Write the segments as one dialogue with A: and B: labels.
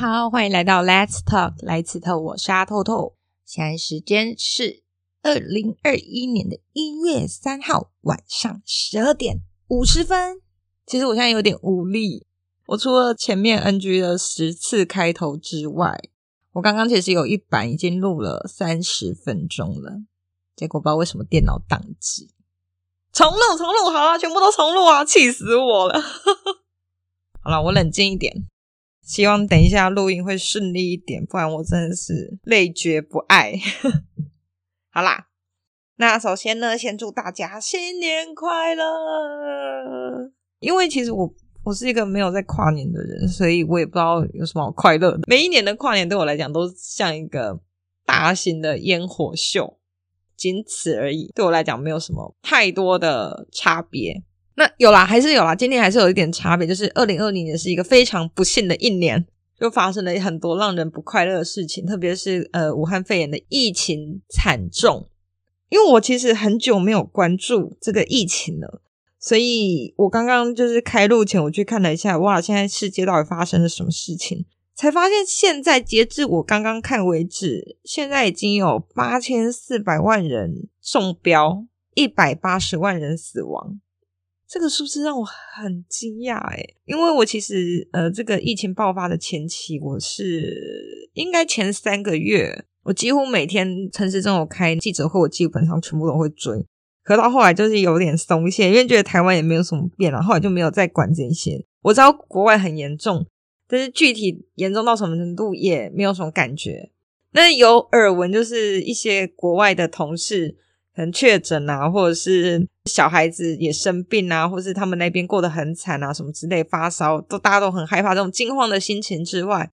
A: 好，欢迎来到 Let's Talk 来此特，我是透透。现在时间是二零二一年的一月三号晚上十二点五十分。其实我现在有点无力，我除了前面 NG 的十次开头之外，我刚刚其实有一版已经录了三十分钟了，结果不知道为什么电脑宕机，重录重录，好啊，全部都重录啊，气死我了。好了，我冷静一点。希望等一下录音会顺利一点，不然我真的是累觉不爱。好啦，那首先呢，先祝大家新年快乐。因为其实我我是一个没有在跨年的人，所以我也不知道有什么好快乐的。每一年的跨年对我来讲都像一个大型的烟火秀，仅此而已。对我来讲没有什么太多的差别。那有啦，还是有啦。今年还是有一点差别，就是二零二零年是一个非常不幸的一年，就发生了很多让人不快乐的事情，特别是呃，武汉肺炎的疫情惨重。因为我其实很久没有关注这个疫情了，所以我刚刚就是开录前我去看了一下，哇，现在世界到底发生了什么事情？才发现现在截至我刚刚看为止，现在已经有八千四百万人中标，一百八十万人死亡。这个数字让我很惊讶诶，因为我其实呃，这个疫情爆发的前期，我是应该前三个月，我几乎每天陈时中有开记者会，我基本上全部都会追。可到后来就是有点松懈，因为觉得台湾也没有什么变了，后来就没有再管这些。我知道国外很严重，但是具体严重到什么程度也没有什么感觉。那有耳闻，就是一些国外的同事。可能确诊啊，或者是小孩子也生病啊，或是他们那边过得很惨啊，什么之类，发烧都大家都很害怕，这种惊慌的心情之外，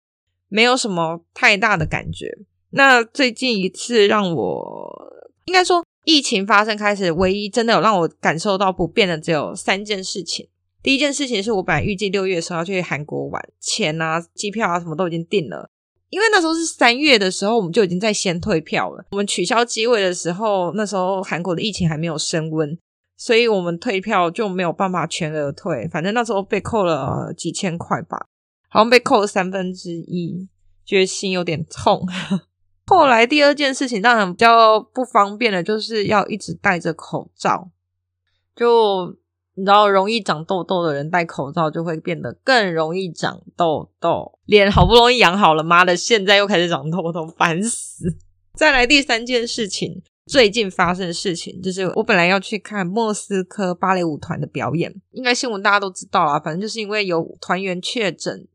A: 没有什么太大的感觉。那最近一次让我应该说疫情发生开始，唯一真的有让我感受到不便的只有三件事情。第一件事情是我本来预计六月的时候要去韩国玩，钱啊、机票啊什么都已经订了。因为那时候是三月的时候，我们就已经在先退票了。我们取消机位的时候，那时候韩国的疫情还没有升温，所以我们退票就没有办法全额退。反正那时候被扣了几千块吧，好像被扣了三分之一，觉得心有点痛。后来第二件事情让人比较不方便的，就是要一直戴着口罩，就。你知道，容易长痘痘的人戴口罩就会变得更容易长痘痘。脸好不容易养好了，妈的，现在又开始长痘痘，烦死！再来第三件事情，最近发生的事情就是，我本来要去看莫斯科芭蕾舞团的表演，应该新闻大家都知道啦。反正就是因为有团员确诊，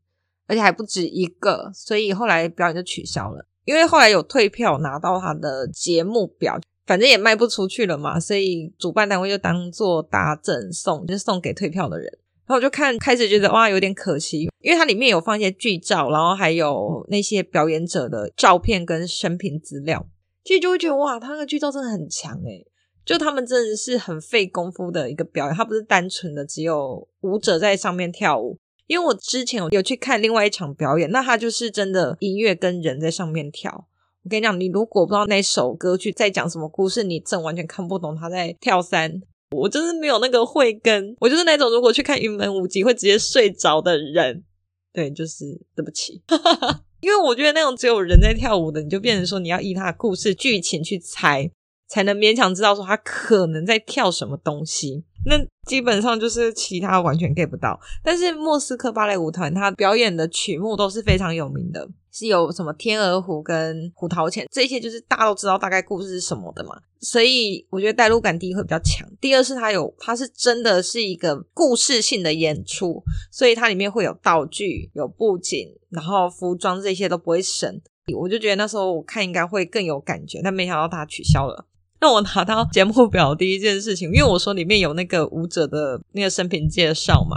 A: 而且还不止一个，所以后来表演就取消了。因为后来有退票拿到他的节目表。反正也卖不出去了嘛，所以主办单位就当做大赠送，就是送给退票的人。然后我就看，开始觉得哇，有点可惜，因为它里面有放一些剧照，然后还有那些表演者的照片跟生平资料，其实就会觉得哇，他那个剧照真的很强诶，就他们真的是很费功夫的一个表演，他不是单纯的只有舞者在上面跳舞。因为我之前有去看另外一场表演，那他就是真的音乐跟人在上面跳。我跟你讲，你如果不知道那首歌曲在讲什么故事，你真完全看不懂他在跳三。我就是没有那个慧根，我就是那种如果去看云门舞集会直接睡着的人。对，就是对不起，因为我觉得那种只有人在跳舞的，你就变成说你要依他的故事剧情去猜，才能勉强知道说他可能在跳什么东西。那基本上就是其他完全 get 不到。但是莫斯科芭蕾舞团他表演的曲目都是非常有名的。是有什么天鹅湖跟胡桃钳这些，就是大家都知道大概故事是什么的嘛，所以我觉得代入感第一会比较强。第二是它有，它是真的是一个故事性的演出，所以它里面会有道具、有布景，然后服装这些都不会省。我就觉得那时候我看应该会更有感觉，但没想到它取消了。那我拿到节目表第一件事情，因为我说里面有那个舞者的那个生平介绍嘛，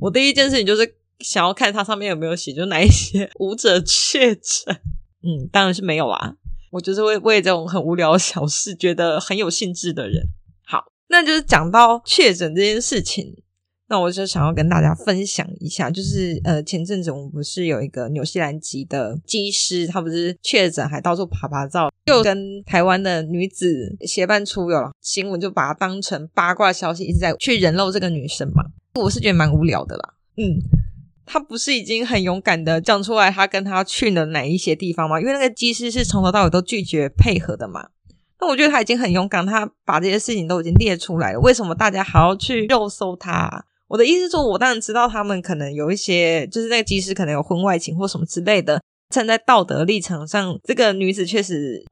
A: 我第一件事情就是。想要看它上面有没有写，就哪一些舞者确诊？嗯，当然是没有啦。我就是为为这种很无聊的小事觉得很有兴致的人。好，那就是讲到确诊这件事情，那我就想要跟大家分享一下，就是呃，前阵子我们不是有一个纽西兰籍的机师，他不是确诊还到处爬爬照，又跟台湾的女子结伴出游了，新闻就把它当成八卦消息，一直在去人肉这个女生嘛。我是觉得蛮无聊的啦，嗯。他不是已经很勇敢的讲出来，他跟他去了哪一些地方吗？因为那个机师是从头到尾都拒绝配合的嘛。那我觉得他已经很勇敢，他把这些事情都已经列出来了。为什么大家还要去肉搜他？我的意思是说，我当然知道他们可能有一些，就是那个机师可能有婚外情或什么之类的。站在道德立场上，这个女子确实，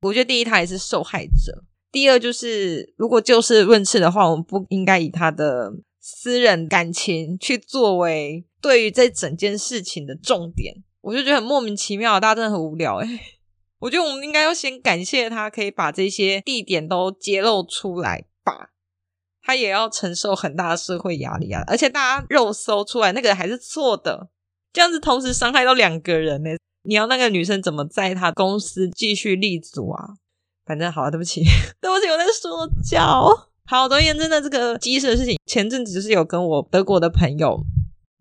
A: 我觉得第一她也是受害者。第二就是，如果就事论事的话，我们不应该以她的私人感情去作为对于这整件事情的重点。我就觉得很莫名其妙，大家真的很无聊诶。我觉得我们应该要先感谢他，可以把这些地点都揭露出来吧。他也要承受很大的社会压力啊，而且大家肉搜出来那个人还是错的，这样子同时伤害到两个人呢。你要那个女生怎么在他公司继续立足啊？反正好了，对不起，对不起，我在说教。好，总而言之呢，这个机师的事情，前阵子就是有跟我德国的朋友，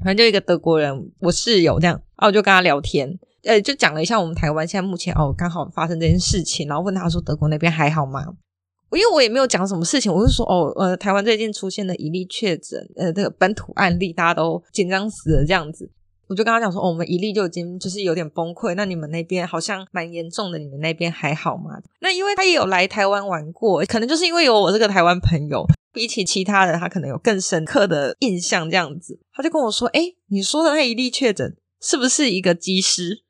A: 反正就一个德国人，我室友这样，然后我就跟他聊天。呃，就讲了一下我们台湾现在目前哦，刚好发生这件事情，然后问他说德国那边还好吗？因为我也没有讲什么事情，我就说哦，呃，台湾最近出现了一例确诊，呃，这个本土案例，大家都紧张死了这样子。我就跟他讲说，我们一例就已经就是有点崩溃，那你们那边好像蛮严重的，你们那边还好吗？那因为他也有来台湾玩过，可能就是因为有我这个台湾朋友，比起其他人，他可能有更深刻的印象这样子。他就跟我说，诶，你说的那一例确诊是不是一个机师？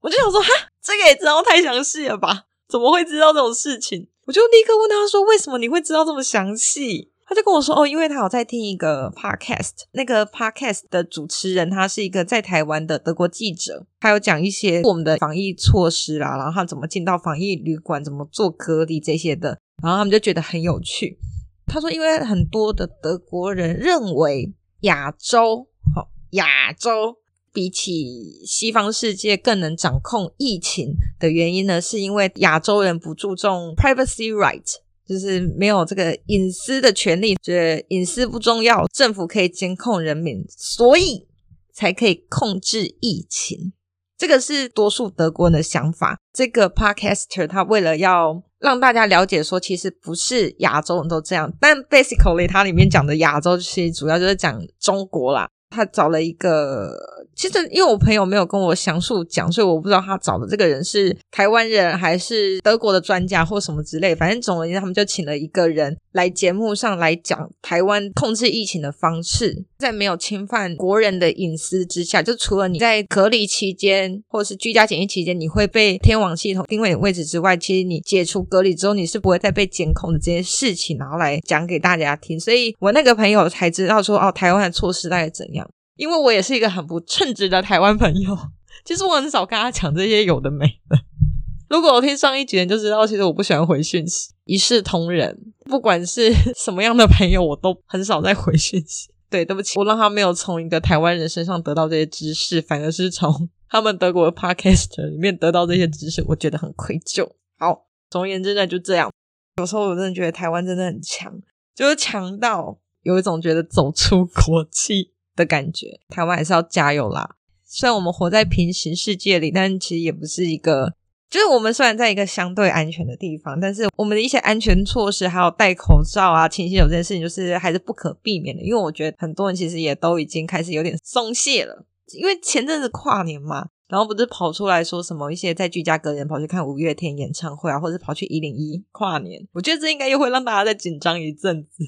A: 我就想说，哈，这个也知道太详细了吧？怎么会知道这种事情？我就立刻问他说，为什么你会知道这么详细？他就跟我说，哦，因为他有在听一个 podcast，那个 podcast 的主持人他是一个在台湾的德国记者，他有讲一些我们的防疫措施啦，然后他怎么进到防疫旅馆，怎么做隔离这些的，然后他们就觉得很有趣。他说，因为很多的德国人认为亚洲，好，亚洲。比起西方世界更能掌控疫情的原因呢，是因为亚洲人不注重 privacy right，就是没有这个隐私的权利，觉得隐私不重要，政府可以监控人民，所以才可以控制疫情。这个是多数德国人的想法。这个 podcaster 他为了要让大家了解说，其实不是亚洲人都这样，但 basically 他里面讲的亚洲其实主要就是讲中国啦。他找了一个。其实，因为我朋友没有跟我详述讲，所以我不知道他找的这个人是台湾人还是德国的专家或什么之类。反正总而言之，他们就请了一个人来节目上来讲台湾控制疫情的方式，在没有侵犯国人的隐私之下，就除了你在隔离期间或是居家检疫期间，你会被天网系统定位你位置之外，其实你解除隔离之后，你是不会再被监控的这些事情，然后来讲给大家听。所以我那个朋友才知道说，哦，台湾的措施大概怎样。因为我也是一个很不称职的台湾朋友，其实我很少跟他讲这些有的没的。如果我听上一集，就知道其实我不喜欢回讯息，一视同仁，不管是 什么样的朋友，我都很少在回讯息。对，对不起，我让他没有从一个台湾人身上得到这些知识，反而是从他们德国的 Podcaster 里面得到这些知识，我觉得很愧疚。好，总而言之呢，就这样。有时候我真的觉得台湾真的很强，就是强到有一种觉得走出国际。的感觉，台湾还是要加油啦！虽然我们活在平行世界里，但其实也不是一个，就是我们虽然在一个相对安全的地方，但是我们的一些安全措施，还有戴口罩啊、勤洗手这件事情，就是还是不可避免的。因为我觉得很多人其实也都已经开始有点松懈了，因为前阵子跨年嘛，然后不是跑出来说什么一些在居家隔离跑去看五月天演唱会啊，或者跑去一零一跨年，我觉得这应该又会让大家再紧张一阵子。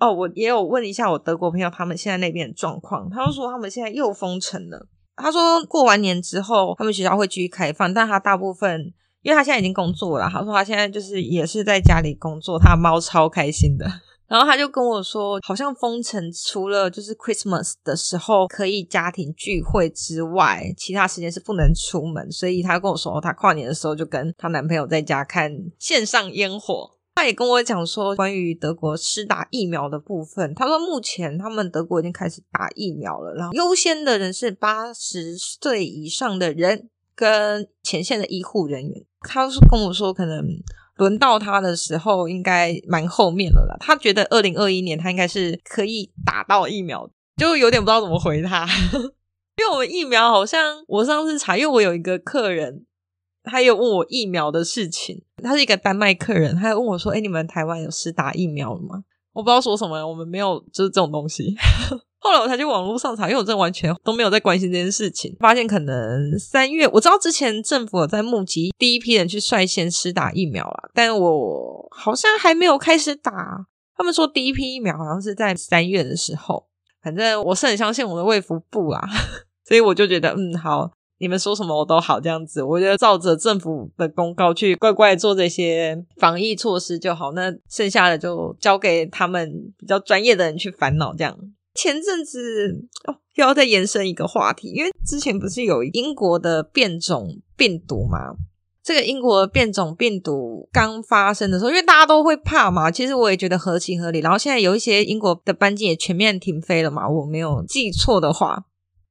A: 哦，我也有问一下我德国朋友，他们现在那边的状况。他就说他们现在又封城了。他说过完年之后，他们学校会继续开放，但他大部分，因为他现在已经工作了，他说他现在就是也是在家里工作，他猫超开心的。然后他就跟我说，好像封城除了就是 Christmas 的时候可以家庭聚会之外，其他时间是不能出门。所以他跟我说，他跨年的时候就跟他男朋友在家看线上烟火。他也跟我讲说，关于德国施打疫苗的部分，他说目前他们德国已经开始打疫苗了，然后优先的人是八十岁以上的人跟前线的医护人员。他是跟我说，可能轮到他的时候应该蛮后面了啦。他觉得二零二一年他应该是可以打到疫苗，就有点不知道怎么回他，因为我们疫苗好像我上次查，因为我有一个客人。他有问我疫苗的事情，他是一个丹麦客人，他有问我说：“哎，你们台湾有施打疫苗了吗？”我不知道说什么，我们没有就是这种东西。后来我才去网络上查，因为我真的完全都没有在关心这件事情。发现可能三月，我知道之前政府有在募集第一批人去率先施打疫苗了，但我好像还没有开始打。他们说第一批疫苗好像是在三月的时候，反正我是很相信我的卫福部啦，所以我就觉得嗯好，你们说什么我都好这样子，我觉得照着政府的公告去乖乖做这些防疫措施就好，那剩下的就交给他们比较专业的人去烦恼这样。前阵子哦，又要再延伸一个话题，因为之前不是有英国的变种病毒吗？这个英国的变种病毒刚发生的时候，因为大家都会怕嘛，其实我也觉得合情合理。然后现在有一些英国的班机也全面停飞了嘛，我没有记错的话，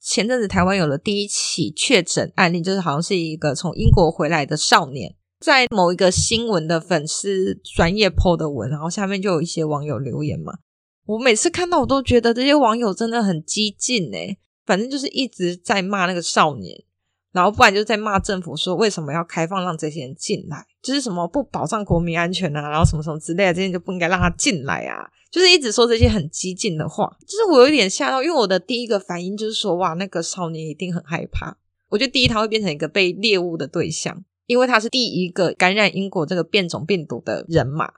A: 前阵子台湾有了第一起确诊案例，就是好像是一个从英国回来的少年，在某一个新闻的粉丝专业 po 的文，然后下面就有一些网友留言嘛。我每次看到，我都觉得这些网友真的很激进诶，反正就是一直在骂那个少年，然后不然就在骂政府说为什么要开放让这些人进来，就是什么不保障国民安全啊，然后什么什么之类的，这些就不应该让他进来啊，就是一直说这些很激进的话。就是我有点吓到，因为我的第一个反应就是说，哇，那个少年一定很害怕。我觉得第一他会变成一个被猎物的对象，因为他是第一个感染英国这个变种病毒的人嘛。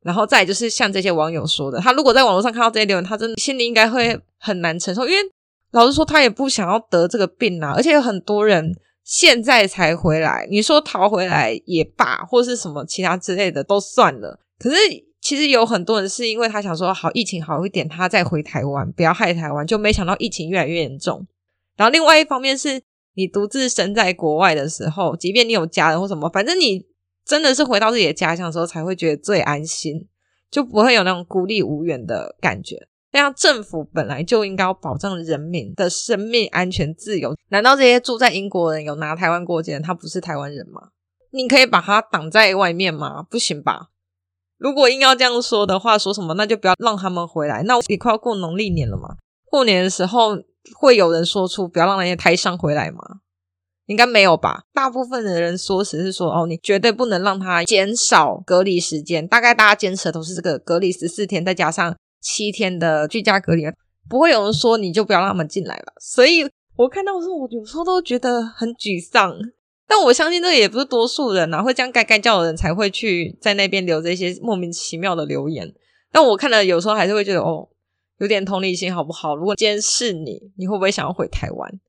A: 然后再就是像这些网友说的，他如果在网络上看到这些留言，他真的心里应该会很难承受，因为老实说，他也不想要得这个病啊。而且有很多人现在才回来，你说逃回来也罢，或是什么其他之类的都算了。可是其实有很多人是因为他想说，好，疫情好一点，他再回台湾，不要害台湾，就没想到疫情越来越严重。然后另外一方面是你独自身在国外的时候，即便你有家人或什么，反正你。真的是回到自己的家乡的时候，才会觉得最安心，就不会有那种孤立无援的感觉。这样政府本来就应该要保障人民的生命安全自由，难道这些住在英国人有拿台湾过境，他不是台湾人吗？你可以把他挡在外面吗？不行吧？如果硬要这样说的话，说什么那就不要让他们回来。那我也快要过农历年了嘛，过年的时候会有人说出不要让那些台商回来吗？应该没有吧？大部分的人说只是说哦，你绝对不能让他减少隔离时间。大概大家坚持的都是这个隔离十四天，再加上七天的居家隔离，不会有人说你就不要让他们进来了。所以我看到的时候，我有时候都觉得很沮丧。但我相信这个也不是多数人啊，会这样该该叫的人才会去在那边留这些莫名其妙的留言。但我看了有时候还是会觉得哦，有点同理心好不好？如果今天是你，你会不会想要回台湾？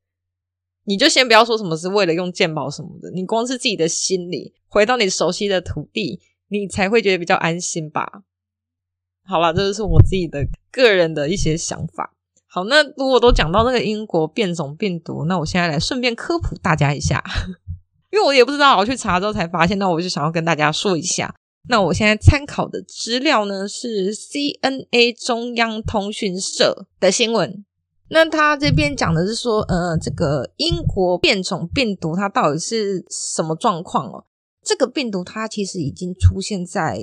A: 你就先不要说什么是为了用健保什么的，你光是自己的心里回到你熟悉的土地，你才会觉得比较安心吧。好吧，这就是我自己的个人的一些想法。好，那如果都讲到那个英国变种病毒，那我现在来顺便科普大家一下，因为我也不知道，我去查之后才发现，那我就想要跟大家说一下。那我现在参考的资料呢是 CNA 中央通讯社的新闻。那他这边讲的是说，呃，这个英国变种病毒它到底是什么状况哦？这个病毒它其实已经出现在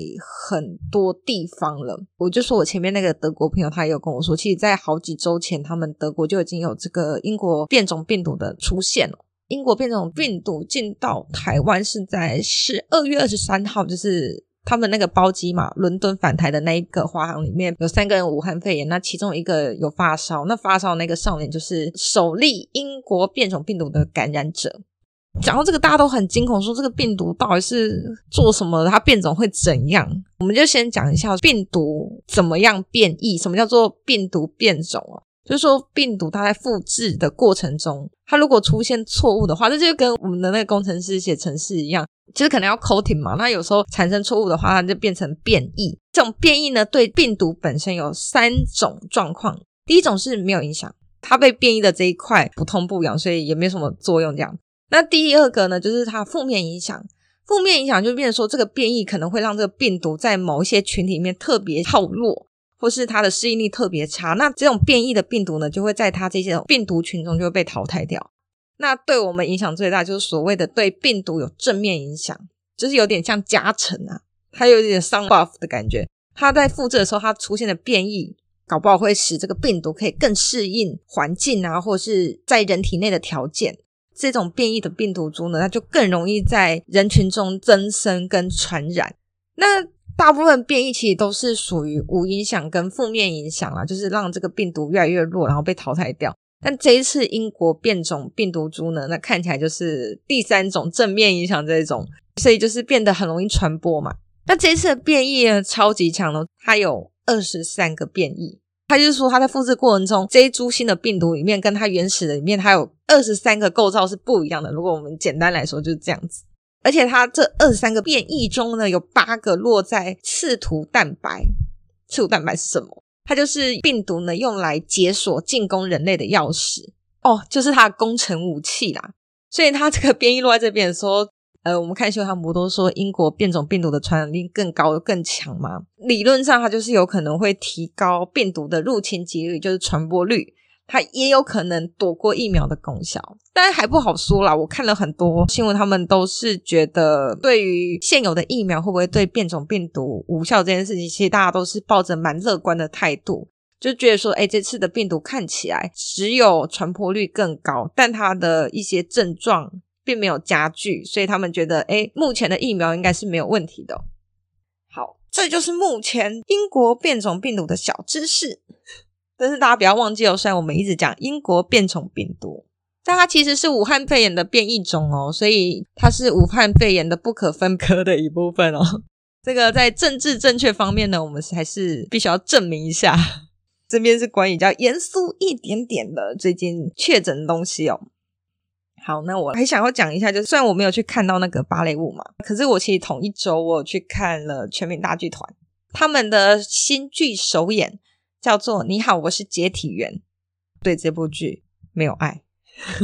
A: 很多地方了。我就说我前面那个德国朋友，他也有跟我说，其实，在好几周前，他们德国就已经有这个英国变种病毒的出现了。英国变种病毒进到台湾是在十二月二十三号，就是。他们那个包机嘛，伦敦返台的那一个华航里面有三个人武汉肺炎，那其中一个有发烧，那发烧那个少年就是首例英国变种病毒的感染者。讲到这个，大家都很惊恐，说这个病毒到底是做什么的？它变种会怎样？我们就先讲一下病毒怎么样变异，什么叫做病毒变种啊？就是说病毒它在复制的过程中，它如果出现错误的话，这就跟我们的那个工程师写程式一样。其实可能要 coding 嘛，那有时候产生错误的话，它就变成变异。这种变异呢，对病毒本身有三种状况。第一种是没有影响，它被变异的这一块不痛不痒，所以也没有什么作用这样。那第二个呢，就是它负面影响。负面影响就变成说，这个变异可能会让这个病毒在某一些群体里面特别耗弱，或是它的适应力特别差。那这种变异的病毒呢，就会在它这些病毒群中就会被淘汰掉。那对我们影响最大就是所谓的对病毒有正面影响，就是有点像加成啊，它有点上 buff 的感觉。它在复制的时候，它出现的变异，搞不好会使这个病毒可以更适应环境啊，或是在人体内的条件。这种变异的病毒株呢，它就更容易在人群中增生跟传染。那大部分变异其实都是属于无影响跟负面影响啊，就是让这个病毒越来越弱，然后被淘汰掉。但这一次英国变种病毒株呢，那看起来就是第三种正面影响这种，所以就是变得很容易传播嘛。那这一次的变异呢，超级强哦，它有二十三个变异。它就是说，它在复制过程中，这一株新的病毒里面跟它原始的里面，它有二十三个构造是不一样的。如果我们简单来说就是这样子。而且它这二十三个变异中呢，有八个落在刺突蛋白。刺突蛋白是什么？它就是病毒呢用来解锁进攻人类的钥匙哦，就是它的攻城武器啦。所以它这个变异落在这边说，呃，我们看新闻，他们不都说英国变种病毒的传染力更高更强吗？理论上，它就是有可能会提高病毒的入侵几率，就是传播率。它也有可能躲过疫苗的功效，但还不好说啦。我看了很多新闻，他们都是觉得对于现有的疫苗会不会对变种病毒无效这件事情，其实大家都是抱着蛮乐观的态度，就觉得说，诶，这次的病毒看起来只有传播率更高，但它的一些症状并没有加剧，所以他们觉得，诶，目前的疫苗应该是没有问题的。好，这就是目前英国变种病毒的小知识。但是大家不要忘记哦，虽然我们一直讲英国变种病毒，但它其实是武汉肺炎的变异种哦，所以它是武汉肺炎的不可分割的一部分哦。这个在政治正确方面呢，我们还是必须要证明一下。这边是关于比较严肃一点点的最近确诊的东西哦。好，那我还想要讲一下，就是虽然我没有去看到那个芭蕾舞嘛，可是我其实同一周我去看了全民大剧团他们的新剧首演。叫做你好，我是接体员。对这部剧没有爱。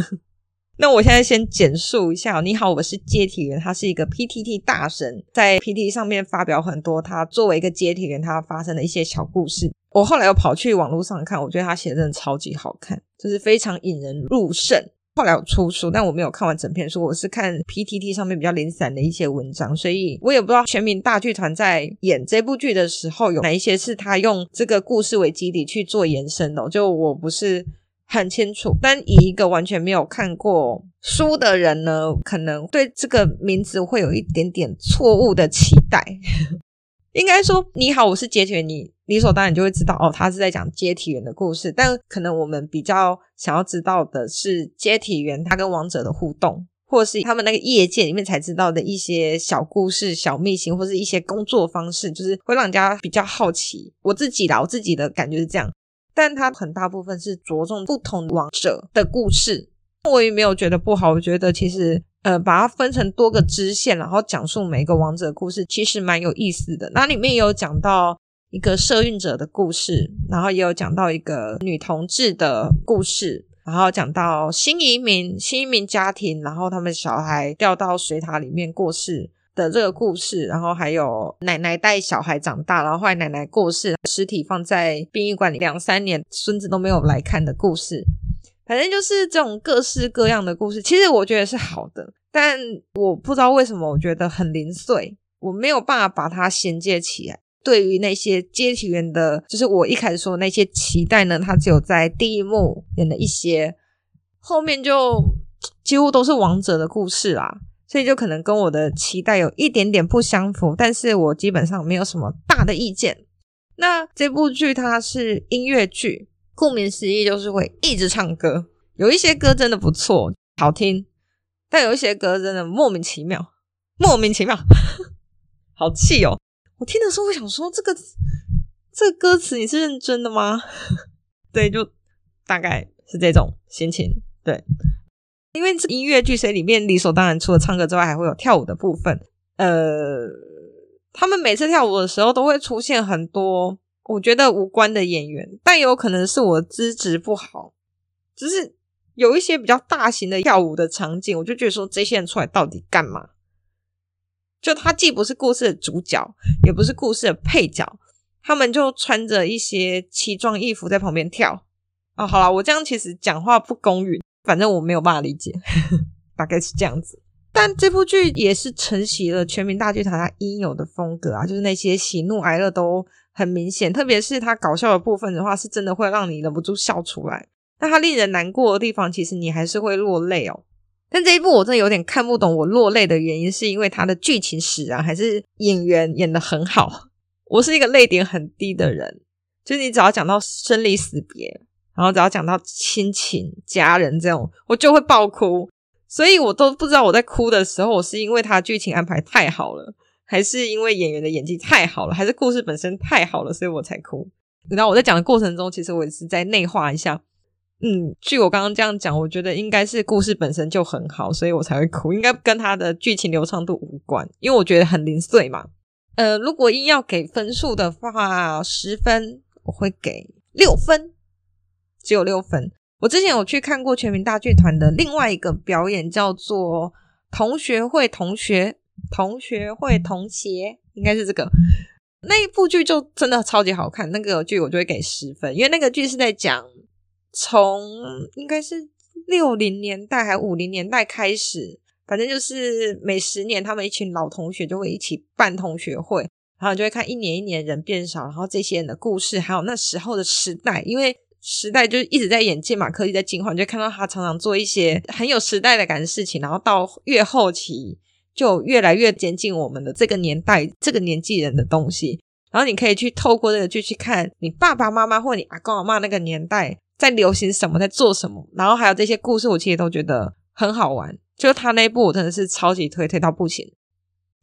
A: 那我现在先简述一下。你好，我是接体员。他是一个 PTT 大神，在 PTT 上面发表很多他作为一个接体员他发生的一些小故事。我后来又跑去网络上看，我觉得他写的真的超级好看，就是非常引人入胜。后来有出书，但我没有看完整篇书，我是看 PTT 上面比较零散的一些文章，所以我也不知道全民大剧团在演这部剧的时候有哪一些是他用这个故事为基底去做延伸的，就我不是很清楚。但以一个完全没有看过书的人呢，可能对这个名字会有一点点错误的期待。应该说，你好，我是接体员，你理所当然就会知道哦，他是在讲接体员的故事。但可能我们比较想要知道的是接体员他跟王者的互动，或是他们那个业界里面才知道的一些小故事、小秘辛，或是一些工作方式，就是会让人家比较好奇。我自己啦，我自己的感觉是这样，但他很大部分是着重不同王者的故事，我也没有觉得不好，我觉得其实。呃，把它分成多个支线，然后讲述每一个王者的故事，其实蛮有意思的。那里面也有讲到一个社运者的故事，然后也有讲到一个女同志的故事，然后讲到新移民、新移民家庭，然后他们小孩掉到水塔里面过世的这个故事，然后还有奶奶带小孩长大，然后后来奶奶过世，尸体放在殡仪馆里两三年，孙子都没有来看的故事。反正就是这种各式各样的故事，其实我觉得是好的，但我不知道为什么我觉得很零碎，我没有办法把它衔接起来。对于那些接体员的，就是我一开始说那些期待呢，它只有在第一幕演了一些，后面就几乎都是王者的故事啦，所以就可能跟我的期待有一点点不相符，但是我基本上没有什么大的意见。那这部剧它是音乐剧。顾名思义，就是会一直唱歌。有一些歌真的不错，好听，但有一些歌真的莫名其妙，莫名其妙，好气哦！我听的时候，我想说，这个这个歌词你是认真的吗？对，就大概是这种心情。对，因为这音乐剧，所以里面理所当然，除了唱歌之外，还会有跳舞的部分。呃，他们每次跳舞的时候，都会出现很多。我觉得无关的演员，但有可能是我资质不好，只是有一些比较大型的跳舞的场景，我就觉得说这些人出来到底干嘛？就他既不是故事的主角，也不是故事的配角，他们就穿着一些奇装异服在旁边跳。哦，好啦，我这样其实讲话不公允，反正我没有办法理解，大概是这样子。但这部剧也是承袭了全民大剧团它应有的风格啊，就是那些喜怒哀乐都。很明显，特别是它搞笑的部分的话，是真的会让你忍不住笑出来。但它令人难过的地方，其实你还是会落泪哦。但这一部我真的有点看不懂，我落泪的原因是因为它的剧情使然，还是演员演得很好？我是一个泪点很低的人，就是你只要讲到生离死别，然后只要讲到亲情、家人这种，我就会爆哭。所以我都不知道我在哭的时候，我是因为它剧情安排太好了，还是因为演员的演技太好了，还是故事本身太好了，所以我才哭。然后我在讲的过程中，其实我也是在内化一下。嗯，据我刚刚这样讲，我觉得应该是故事本身就很好，所以我才会哭，应该跟它的剧情流畅度无关，因为我觉得很零碎嘛。呃，如果硬要给分数的话，十分我会给六分，只有六分。我之前有去看过全民大剧团的另外一个表演，叫做《同学会同学同学会同学》，应该是这个那一部剧就真的超级好看。那个剧我就会给十分，因为那个剧是在讲从应该是六零年代还五零年代开始。反正就是每十年，他们一群老同学就会一起办同学会，然后就会看一年一年人变少，然后这些人的故事，还有那时候的时代，因为时代就是一直在演进嘛，科技在进化，你就看到他常常做一些很有时代的感的事情，然后到越后期就越来越接近我们的这个年代、这个年纪人的东西，然后你可以去透过这个剧去看你爸爸妈妈或你阿公阿嬷那个年代在流行什么，在做什么，然后还有这些故事，我其实都觉得很好玩。就他那部，我真的是超级推，推到不行。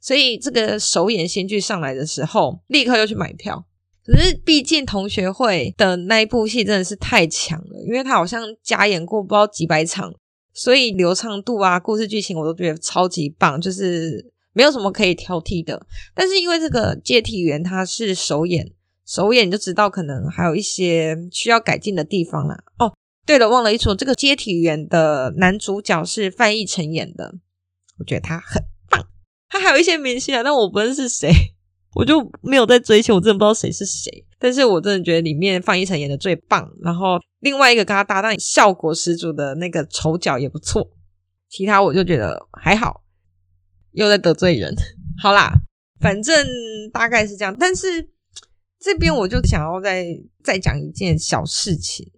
A: 所以这个首演新剧上来的时候，立刻又去买票。可是毕竟同学会的那一部戏真的是太强了，因为他好像加演过不知道几百场，所以流畅度啊、故事剧情我都觉得超级棒，就是没有什么可以挑剔的。但是因为这个接替员他是首演，首演你就知道可能还有一些需要改进的地方啦。哦。对了，忘了一说，这个接替员的男主角是范逸臣演的，我觉得他很棒。他还有一些明星啊，但我不认识谁，我就没有在追求，我真的不知道谁是谁。但是我真的觉得里面范逸臣演的最棒，然后另外一个跟他搭档效果十足的那个丑角也不错，其他我就觉得还好。又在得罪人，好啦，反正大概是这样。但是这边我就想要再再讲一件小事情。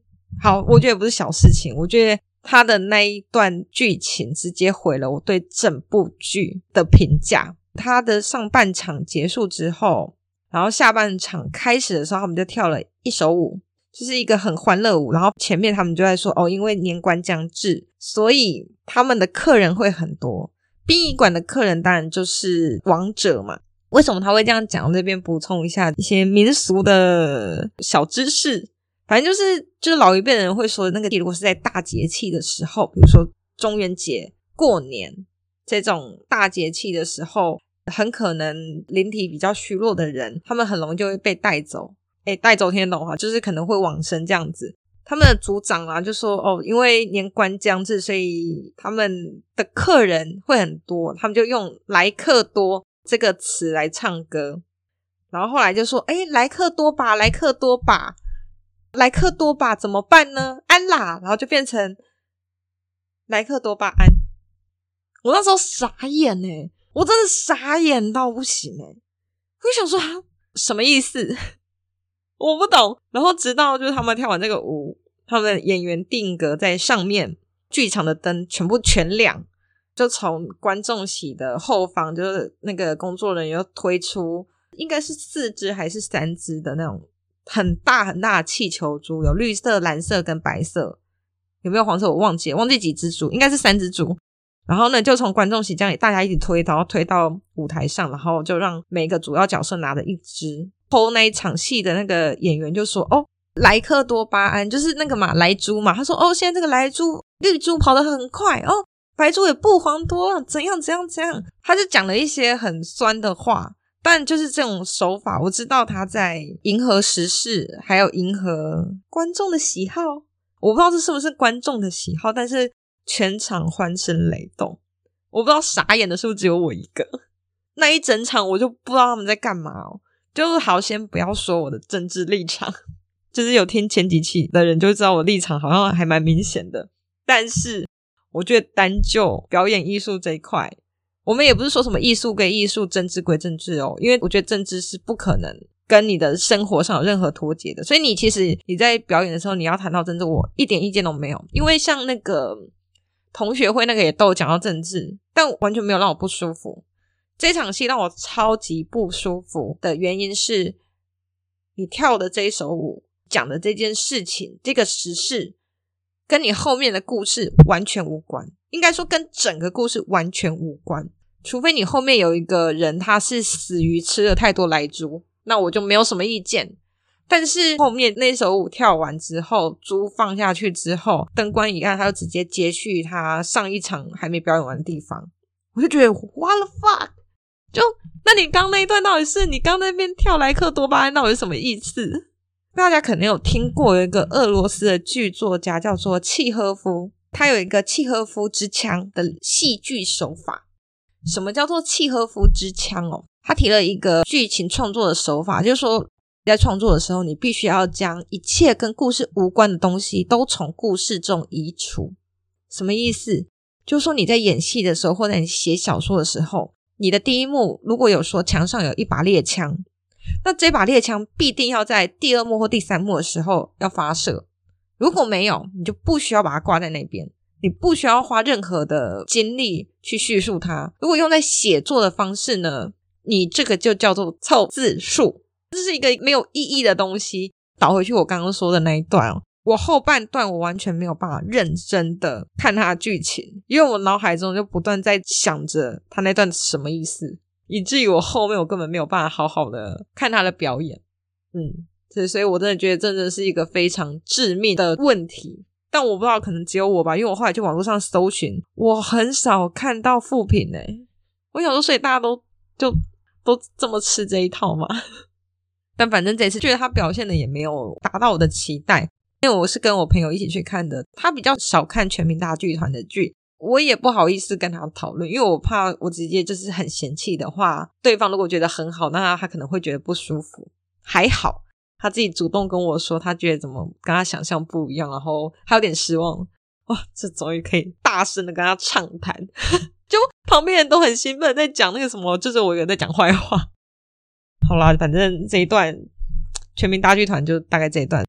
A: 好，我觉得不是小事情。我觉得他的那一段剧情直接毁了我对整部剧的评价。他的上半场结束之后，然后下半场开始的时候，他们就跳了一首舞，就是一个很欢乐舞。然后前面他们就在说：“哦，因为年关将至，所以他们的客人会很多。殡仪馆的客人当然就是亡者嘛。为什么他会这样讲？我这边补充一下一些民俗的小知识。”反正就是，就是老一辈人会说那个地，如果是在大节气的时候，比如说中元节、过年这种大节气的时候，很可能灵体比较虚弱的人，他们很容易就会被带走。诶，带走听得懂哈，就是可能会往生这样子。他们的族长啊，就说哦，因为年关将至，所以他们的客人会很多，他们就用“来客多”这个词来唱歌。然后后来就说，诶，来客多吧，来客多吧。来客多吧，怎么办呢？安啦，然后就变成来客多吧安。我那时候傻眼哎，我真的傻眼到不行哎！我就想说啊，什么意思？我不懂。然后直到就是他们跳完这个舞，他们演员定格在上面，剧场的灯全部全亮，就从观众席的后方，就是那个工作人员推出，应该是四只还是三只的那种。很大很大的气球猪，有绿色、蓝色跟白色，有没有黄色？我忘记了，忘记几只猪，应该是三只猪。然后呢，就从观众席这样大家一起推，然后推到舞台上，然后就让每个主要角色拿着一只。偷那一场戏的那个演员就说：“哦，莱克多巴胺就是那个嘛，莱猪嘛。”他说：“哦，现在这个莱猪绿猪跑得很快哦，白猪也不遑多让，怎样怎样怎样。”他就讲了一些很酸的话。但就是这种手法，我知道他在迎合时事，还有迎合观众的喜好。我不知道这是不是观众的喜好，但是全场欢声雷动。我不知道傻眼的是不是只有我一个？那一整场我就不知道他们在干嘛哦。就是好，先不要说我的政治立场，就是有听前几期的人就知道我立场好像还蛮明显的。但是我觉得单就表演艺术这一块。我们也不是说什么艺术归艺术，政治归政治哦，因为我觉得政治是不可能跟你的生活上有任何脱节的。所以你其实你在表演的时候，你要谈到政治，我一点意见都没有。因为像那个同学会那个也都讲到政治，但完全没有让我不舒服。这场戏让我超级不舒服的原因是，你跳的这一首舞，讲的这件事情，这个时事，跟你后面的故事完全无关。应该说，跟整个故事完全无关。除非你后面有一个人，他是死于吃了太多莱猪，那我就没有什么意见。但是后面那首舞跳完之后，猪放下去之后，灯光一暗，他就直接接续他上一场还没表演完的地方，我就觉得 what the fuck。就，那你刚那一段到底是你刚那边跳莱克多巴胺到底是什么意思？大家可能有听过一个俄罗斯的剧作家叫做契诃夫，他有一个契诃夫之枪的戏剧手法。什么叫做契诃夫之枪哦？他提了一个剧情创作的手法，就是说在创作的时候，你必须要将一切跟故事无关的东西都从故事中移除。什么意思？就是说你在演戏的时候，或者你写小说的时候。你的第一幕如果有说墙上有一把猎枪，那这把猎枪必定要在第二幕或第三幕的时候要发射。如果没有，你就不需要把它挂在那边，你不需要花任何的精力去叙述它。如果用在写作的方式呢，你这个就叫做凑字数，这是一个没有意义的东西。倒回去我刚刚说的那一段哦。我后半段我完全没有办法认真的看他的剧情，因为我脑海中就不断在想着他那段什么意思，以至于我后面我根本没有办法好好的看他的表演。嗯，所以我真的觉得真的是一个非常致命的问题。但我不知道可能只有我吧，因为我后来去网络上搜寻，我很少看到负评诶。我想说，所以大家都就都这么吃这一套嘛？但反正这次觉得他表现的也没有达到我的期待。因为我是跟我朋友一起去看的，他比较少看全民大剧团的剧，我也不好意思跟他讨论，因为我怕我直接就是很嫌弃的话，对方如果觉得很好，那他可能会觉得不舒服。还好他自己主动跟我说，他觉得怎么跟他想象不一样，然后他有点失望。哇，这终于可以大声的跟他畅谈，就旁边人都很兴奋在讲那个什么，就是我有在讲坏话。好啦，反正这一段全民大剧团就大概这一段。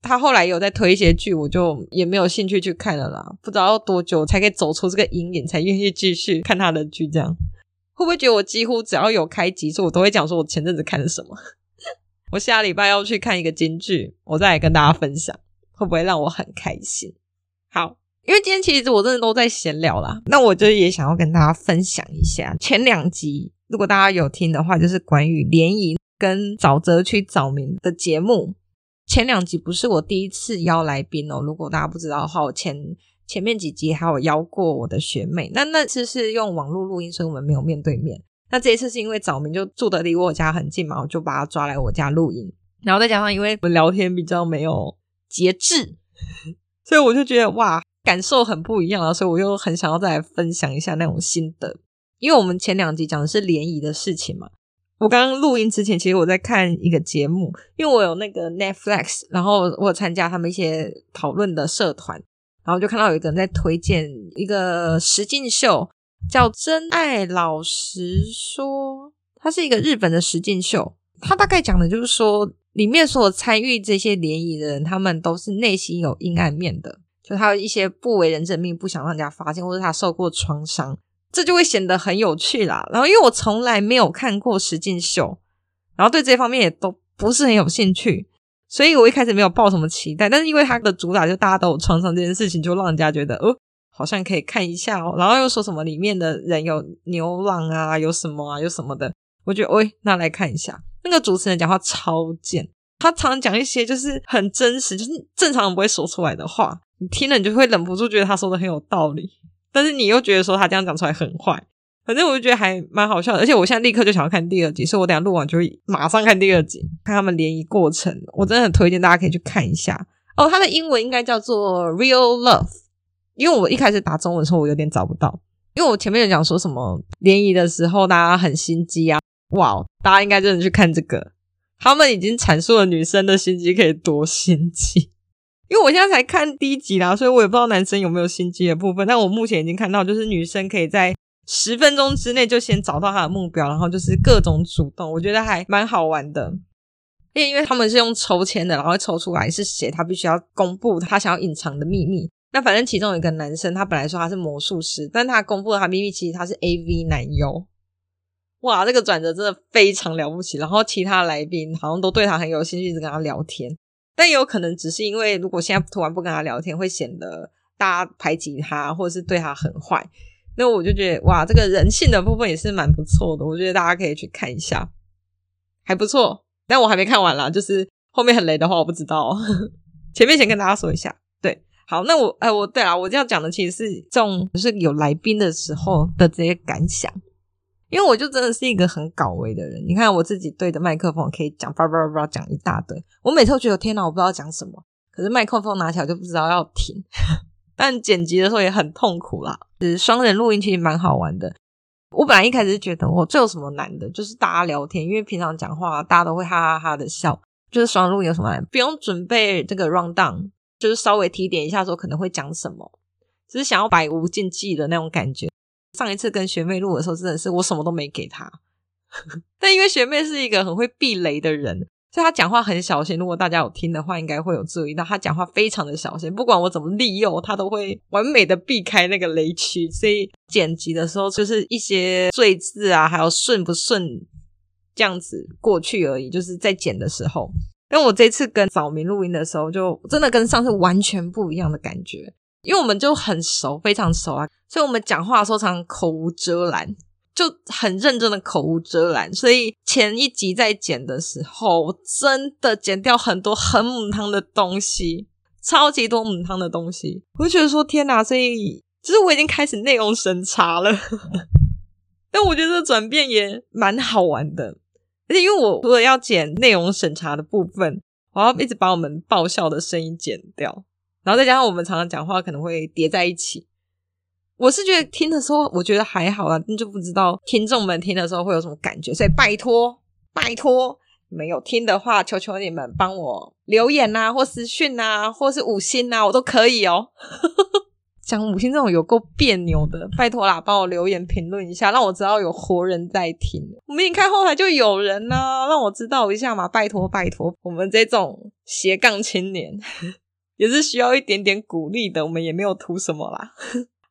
A: 他后来有在推一些剧，我就也没有兴趣去看了啦。不知道要多久才可以走出这个阴影，才愿意继续看他的剧。这样会不会觉得我几乎只要有开集，所以我都会讲说我前阵子看了什么？我下礼拜要去看一个金剧，我再来跟大家分享，会不会让我很开心？好，因为今天其实我真的都在闲聊啦，那我就也想要跟大家分享一下前两集，如果大家有听的话，就是关于联谊跟沼泽区找民的节目。前两集不是我第一次邀来宾哦，如果大家不知道的话，我前前面几集还有邀过我的学妹，那那次是用网络录音，所以我们没有面对面。那这一次是因为找民就住得离我家很近嘛，我就把他抓来我家录音，然后再加上因为我们聊天比较没有节制，所以我就觉得哇，感受很不一样啊，所以我又很想要再来分享一下那种心得，因为我们前两集讲的是联谊的事情嘛。我刚刚录音之前，其实我在看一个节目，因为我有那个 Netflix，然后我有参加他们一些讨论的社团，然后就看到有一个人在推荐一个实境秀，叫《真爱老实说》，它是一个日本的实境秀，它大概讲的就是说，里面所有参与这些联谊的人，他们都是内心有阴暗面的，就他有一些不为人知的秘密，不想让人家发现，或者他受过创伤。这就会显得很有趣啦。然后，因为我从来没有看过实境秀，然后对这方面也都不是很有兴趣，所以我一开始没有抱什么期待。但是因为它的主打就大家都有创伤这件事情，就让人家觉得哦，好像可以看一下哦。然后又说什么里面的人有牛郎啊，有什么啊，有什么的，我觉得喂，那来看一下。那个主持人讲话超贱，他常常讲一些就是很真实，就是正常人不会说出来的话，你听了你就会忍不住觉得他说的很有道理。但是你又觉得说他这样讲出来很坏，反正我就觉得还蛮好笑的。而且我现在立刻就想要看第二集，所以我等下录完就会马上看第二集，看他们联谊过程。我真的很推荐大家可以去看一下哦。它的英文应该叫做 Real Love，因为我一开始打中文的时候我有点找不到，因为我前面有讲说什么联谊的时候大家很心机啊，哇，大家应该真的去看这个，他们已经阐述了女生的心机可以多心机。因为我现在才看第一集啦，所以我也不知道男生有没有心机的部分。但我目前已经看到，就是女生可以在十分钟之内就先找到她的目标，然后就是各种主动，我觉得还蛮好玩的。因为因为他们是用抽签的，然后抽出来是谁，他必须要公布他想要隐藏的秘密。那反正其中有一个男生，他本来说他是魔术师，但他公布了他秘密，其实他是 AV 男优。哇，这个转折真的非常了不起。然后其他来宾好像都对他很有兴趣，一直跟他聊天。但也有可能只是因为，如果现在突然不跟他聊天，会显得大家排挤他，或者是对他很坏。那我就觉得，哇，这个人性的部分也是蛮不错的。我觉得大家可以去看一下，还不错。但我还没看完啦，就是后面很雷的话，我不知道。前面先跟大家说一下。对好，那我哎、我对啊，我这样讲的其实是这种，就是有来宾的时候的这些感想，因为我就真的是一个很搞维的人。你看我自己对着麦克风可以讲叭叭叭叭讲一大堆，我每次都觉得天哪，我不知道讲什么，可是麦克风拿起来就不知道要停。但剪辑的时候也很痛苦啦。就是双人录音其实蛮好玩的。我本来一开始觉得我这有什么难的，就是大家聊天，因为平常讲话大家都会哈哈哈的笑，就是双人录音有什么难？不用准备这个 rundown。就是稍微提点一下，说可能会讲什么，只是想要百无禁忌的那种感觉。上一次跟学妹录的时候，真的是我什么都没给她，但因为学妹是一个很会避雷的人，所以她讲话很小心。如果大家有听的话，应该会有注意到她讲话非常的小心，不管我怎么利诱，她都会完美的避开那个雷区。所以剪辑的时候，就是一些赘字啊，还有顺不顺这样子过去而已，就是在剪的时候。但我这次跟早明录音的时候，就真的跟上次完全不一样的感觉，因为我们就很熟，非常熟啊，所以我们讲话的时候常常口无遮拦，就很认真的口无遮拦。所以前一集在剪的时候，真的剪掉很多很母汤的东西，超级多母汤的东西，我就觉得说天哪！所以就是我已经开始内容审查了，但我觉得这转变也蛮好玩的。而且因为我除了要剪内容审查的部分，我要一直把我们爆笑的声音剪掉，然后再加上我们常常讲话可能会叠在一起。我是觉得听的时候，我觉得还好啦，你就不知道听众们听的时候会有什么感觉。所以拜托，拜托，没有听的话，求求你们帮我留言啊，或私讯啊，或是五星啊，我都可以哦。讲五星这种有够别扭的，拜托啦，帮我留言评论一下，让我知道有活人在听。我们一看后台就有人呢、啊，让我知道一下嘛，拜托拜托。我们这种斜杠青年 也是需要一点点鼓励的，我们也没有图什么啦。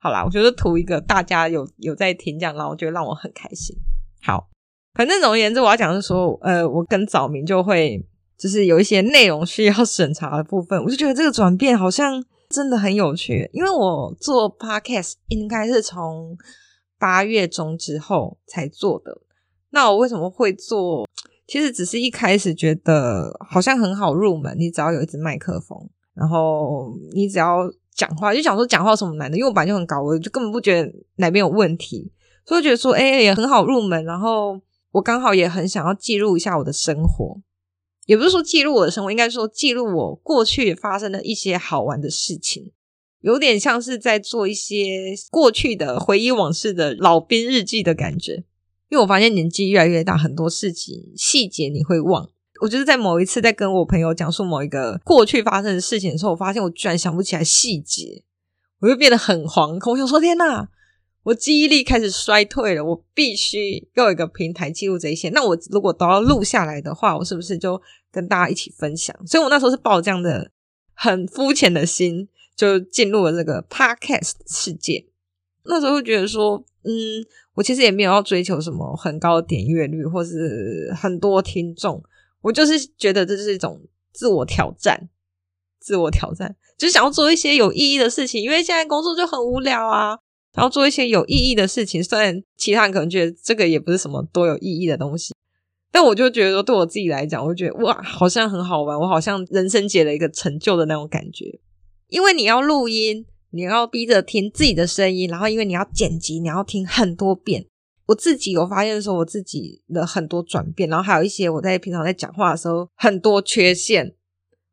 A: 好啦，我觉得图一个大家有有在听这样，然后我觉得让我很开心。好，反正总而言之，我要讲的是说，呃，我跟早明就会就是有一些内容需要审查的部分，我就觉得这个转变好像。真的很有趣，因为我做 podcast 应该是从八月中之后才做的。那我为什么会做？其实只是一开始觉得好像很好入门，你只要有一支麦克风，然后你只要讲话，就想说讲话什么难的？因为我本来就很高，我就根本不觉得哪边有问题，所以觉得说，哎，也很好入门。然后我刚好也很想要记录一下我的生活。也不是说记录我的生活，应该说记录我过去发生的一些好玩的事情，有点像是在做一些过去的回忆往事的老兵日记的感觉。因为我发现年纪越来越大，很多事情细节你会忘。我就是在某一次在跟我朋友讲述某一个过去发生的事情的时候，我发现我居然想不起来细节，我就变得很惶恐。我想说，天哪！我记忆力开始衰退了，我必须要有一个平台记录这一些。那我如果都要录下来的话，我是不是就跟大家一起分享？所以我那时候是抱这样的很肤浅的心，就进入了这个 podcast 世界。那时候会觉得说，嗯，我其实也没有要追求什么很高的点阅率，或是很多听众。我就是觉得这是一种自我挑战，自我挑战，就是想要做一些有意义的事情。因为现在工作就很无聊啊。然后做一些有意义的事情，虽然其他人可能觉得这个也不是什么多有意义的东西，但我就觉得说，对我自己来讲，我觉得哇，好像很好玩，我好像人生解了一个成就的那种感觉。因为你要录音，你要逼着听自己的声音，然后因为你要剪辑，你要听很多遍。我自己有发现说，我自己的很多转变，然后还有一些我在平常在讲话的时候很多缺陷，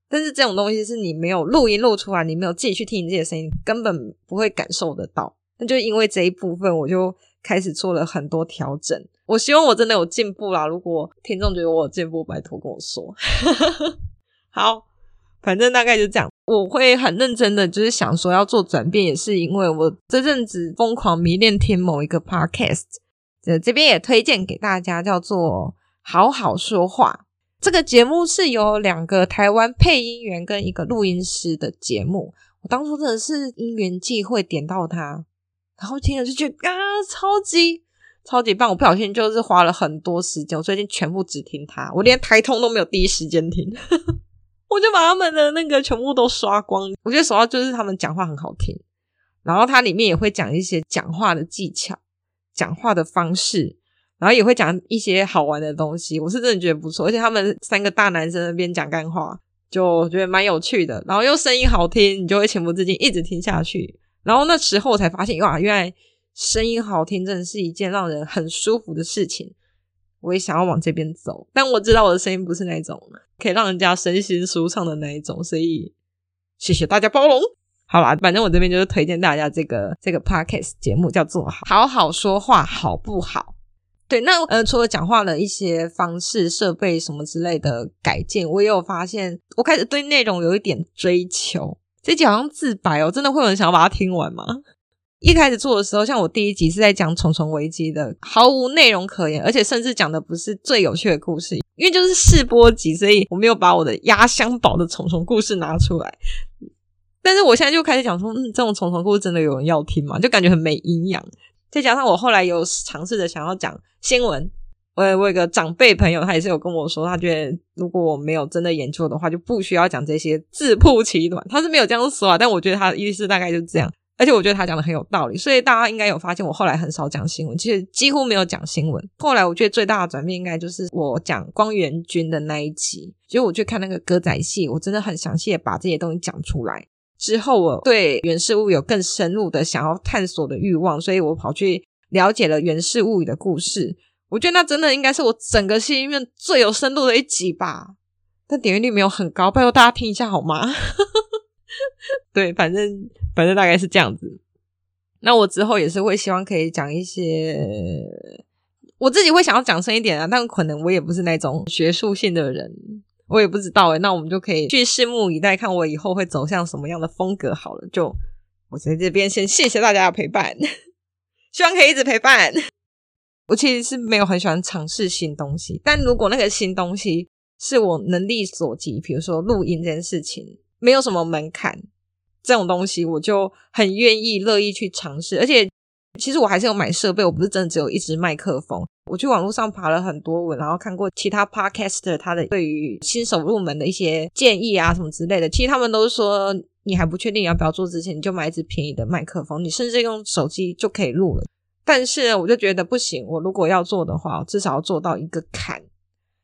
A: 但是这种东西是你没有录音录出来，你没有自己去听你自己的声音，根本不会感受得到。那就因为这一部分，我就开始做了很多调整。我希望我真的有进步啦！如果听众觉得我有进步，拜托跟我说。好，反正大概就这样。我会很认真的，就是想说要做转变，也是因为我这阵子疯狂迷恋听某一个 podcast。这，这边也推荐给大家，叫做“好好说话”。这个节目是由两个台湾配音员跟一个录音师的节目。我当初真的是因缘际会点到他，然后听了就觉得啊，超级超级棒！我不小心就是花了很多时间，我最近全部只听他，我连台通都没有第一时间听，我就把他们的那个全部都刷光。我觉得主要就是他们讲话很好听，然后它里面也会讲一些讲话的技巧、讲话的方式，然后也会讲一些好玩的东西。我是真的觉得不错，而且他们三个大男生那边讲干话。就觉得蛮有趣的，然后又声音好听，你就会情不自禁一直听下去。然后那时候我才发现，哇，原来声音好听真的是一件让人很舒服的事情。我也想要往这边走，但我知道我的声音不是那种可以让人家身心舒畅的那一种，所以谢谢大家包容。好啦，反正我这边就是推荐大家这个这个 podcast 节目，叫做好好说话好不好？对，那呃，除了讲话的一些方式、设备什么之类的改进，我也有发现，我开始对内容有一点追求。这集好像自白哦，真的会有人想要把它听完吗？一开始做的时候，像我第一集是在讲虫虫危机的，毫无内容可言，而且甚至讲的不是最有趣的故事，因为就是试播集，所以我没有把我的压箱宝的虫虫故事拿出来。但是我现在就开始讲说，嗯，这种虫虫故事真的有人要听吗？就感觉很没营养。再加上我后来有尝试着想要讲新闻，我我有个长辈朋友，他也是有跟我说，他觉得如果我没有真的研究的话，就不需要讲这些自曝其短。他是没有这样说啊，但我觉得他的意思大概就是这样。而且我觉得他讲的很有道理，所以大家应该有发现，我后来很少讲新闻，其实几乎没有讲新闻。后来我觉得最大的转变，应该就是我讲光源君的那一集，就我去看那个歌仔戏，我真的很详细的把这些东西讲出来。之后，我对源氏物有更深入的想要探索的欲望，所以我跑去了解了源氏物语的故事。我觉得那真的应该是我整个戏里面最有深度的一集吧。但点阅率没有很高，拜托大家听一下好吗？对，反正反正大概是这样子。那我之后也是会希望可以讲一些，我自己会想要讲深一点啊，但可能我也不是那种学术性的人。我也不知道诶，那我们就可以去拭目以待，看我以后会走向什么样的风格好了。就我在这边先谢谢大家的陪伴，希望可以一直陪伴。我其实是没有很喜欢尝试新东西，但如果那个新东西是我能力所及，比如说录音这件事情，没有什么门槛，这种东西我就很愿意乐意去尝试，而且。其实我还是有买设备，我不是真的只有一支麦克风。我去网络上爬了很多文，然后看过其他 podcaster 他的对于新手入门的一些建议啊什么之类的。其实他们都是说，你还不确定要不要做之前，你就买一支便宜的麦克风，你甚至用手机就可以录了。但是我就觉得不行，我如果要做的话，我至少要做到一个坎。